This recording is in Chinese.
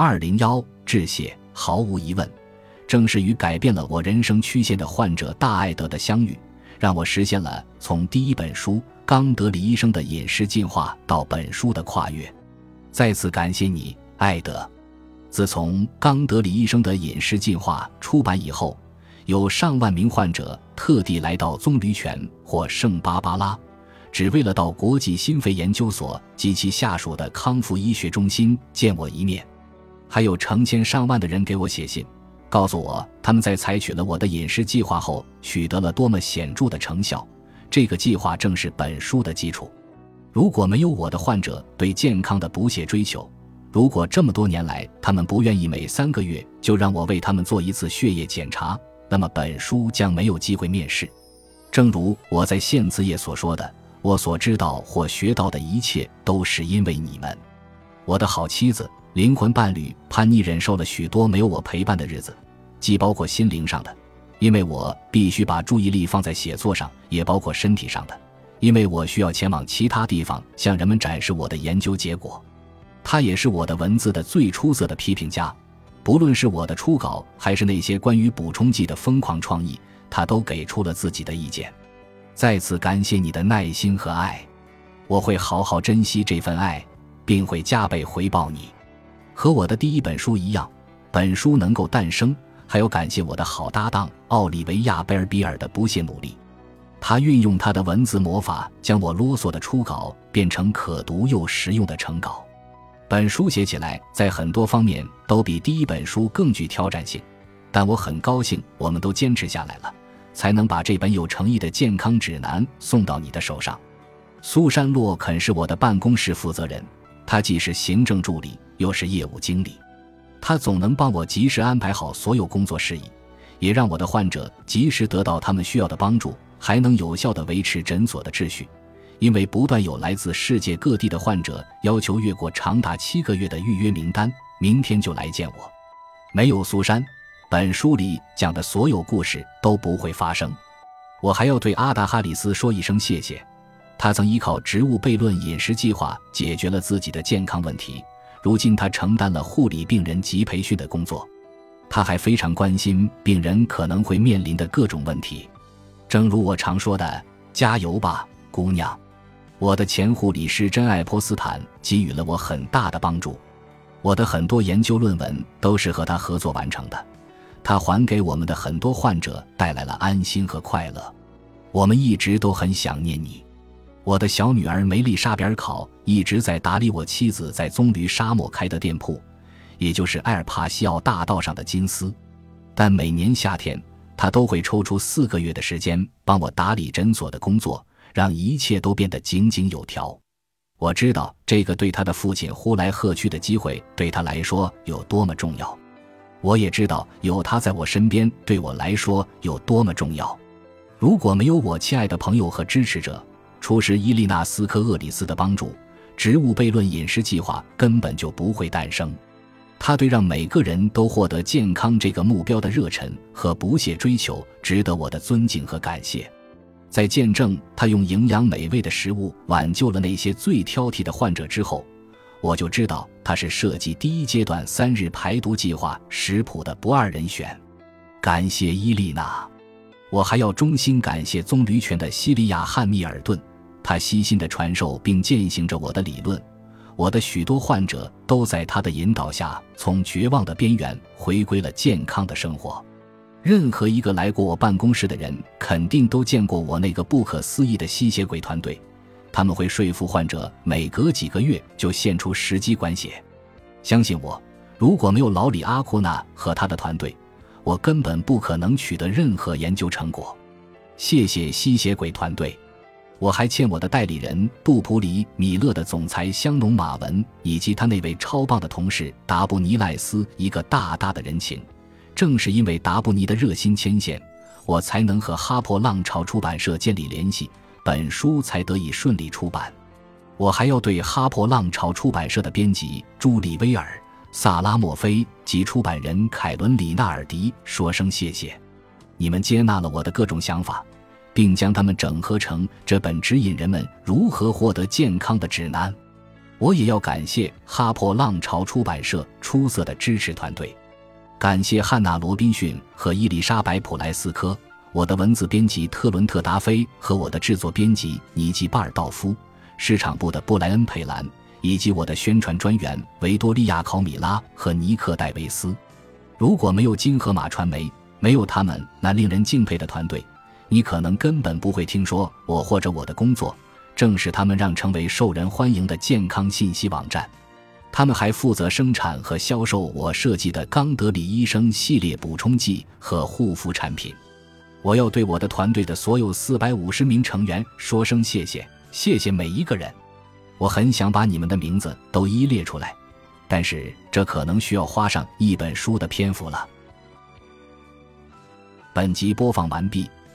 二零幺致谢，毫无疑问，正是与改变了我人生曲线的患者大爱德的相遇，让我实现了从第一本书冈德里医生的饮食进化到本书的跨越。再次感谢你，爱德。自从冈德里医生的饮食进化出版以后，有上万名患者特地来到棕榈泉或圣巴巴拉。只为了到国际心肺研究所及其下属的康复医学中心见我一面，还有成千上万的人给我写信，告诉我他们在采取了我的饮食计划后取得了多么显著的成效。这个计划正是本书的基础。如果没有我的患者对健康的不懈追求，如果这么多年来他们不愿意每三个月就让我为他们做一次血液检查，那么本书将没有机会面世。正如我在献词页所说的。我所知道或学到的一切，都是因为你们。我的好妻子、灵魂伴侣潘妮忍受了许多没有我陪伴的日子，既包括心灵上的，因为我必须把注意力放在写作上；也包括身体上的，因为我需要前往其他地方向人们展示我的研究结果。他也是我的文字的最出色的批评家，不论是我的初稿，还是那些关于补充剂的疯狂创意，他都给出了自己的意见。再次感谢你的耐心和爱，我会好好珍惜这份爱，并会加倍回报你。和我的第一本书一样，本书能够诞生，还有感谢我的好搭档奥利维亚·贝尔比尔的不懈努力。他运用他的文字魔法，将我啰嗦的初稿变成可读又实用的成稿。本书写起来在很多方面都比第一本书更具挑战性，但我很高兴我们都坚持下来了。才能把这本有诚意的健康指南送到你的手上。苏珊·洛肯是我的办公室负责人，他既是行政助理，又是业务经理。他总能帮我及时安排好所有工作事宜，也让我的患者及时得到他们需要的帮助，还能有效地维持诊所的秩序。因为不断有来自世界各地的患者要求越过长达七个月的预约名单，明天就来见我。没有苏珊。本书里讲的所有故事都不会发生。我还要对阿达哈里斯说一声谢谢，他曾依靠植物悖论饮食计划解决了自己的健康问题。如今他承担了护理病人及培训的工作，他还非常关心病人可能会面临的各种问题。正如我常说的：“加油吧，姑娘！”我的前护理师珍爱波斯坦给予了我很大的帮助，我的很多研究论文都是和他合作完成的。他还给我们的很多患者带来了安心和快乐，我们一直都很想念你。我的小女儿梅丽莎·比尔考一直在打理我妻子在棕榈沙漠开的店铺，也就是埃尔帕西奥大道上的金丝。但每年夏天，她都会抽出四个月的时间帮我打理诊所的工作，让一切都变得井井有条。我知道这个对他的父亲呼来喝去的机会对他来说有多么重要。我也知道有他在我身边对我来说有多么重要。如果没有我亲爱的朋友和支持者，厨师伊丽娜斯科厄里斯的帮助，植物悖论饮食计划根本就不会诞生。他对让每个人都获得健康这个目标的热忱和不懈追求，值得我的尊敬和感谢。在见证他用营养美味的食物挽救了那些最挑剔的患者之后。我就知道他是设计第一阶段三日排毒计划食谱的不二人选。感谢伊丽娜，我还要衷心感谢棕榈泉的西里亚·汉密尔顿，他悉心的传授并践行着我的理论。我的许多患者都在他的引导下，从绝望的边缘回归了健康的生活。任何一个来过我办公室的人，肯定都见过我那个不可思议的吸血鬼团队。他们会说服患者每隔几个月就献出十基管血。相信我，如果没有老李阿库纳和他的团队，我根本不可能取得任何研究成果。谢谢吸血鬼团队。我还欠我的代理人杜普里米勒的总裁香农马文以及他那位超棒的同事达布尼赖斯一个大大的人情。正是因为达布尼的热心牵线，我才能和哈珀浪潮出版社建立联系。本书才得以顺利出版。我还要对哈珀浪潮出版社的编辑朱莉·威尔、萨拉·莫菲及出版人凯伦·里纳尔迪说声谢谢。你们接纳了我的各种想法，并将它们整合成这本指引人们如何获得健康的指南。我也要感谢哈珀浪潮出版社出色的支持团队，感谢汉娜·罗宾逊和伊丽莎白·普莱斯科，我的文字编辑特伦特·达菲和我的制作编辑尼基·巴尔道夫，市场部的布莱恩·佩兰，以及我的宣传专员维多利亚·考米拉和尼克·戴维斯。如果没有金河马传媒，没有他们那令人敬佩的团队，你可能根本不会听说我或者我的工作。正是他们让成为受人欢迎的健康信息网站。他们还负责生产和销售我设计的冈德里医生系列补充剂和护肤产品。我要对我的团队的所有四百五十名成员说声谢谢，谢谢每一个人。我很想把你们的名字都一列出来，但是这可能需要花上一本书的篇幅了。本集播放完毕，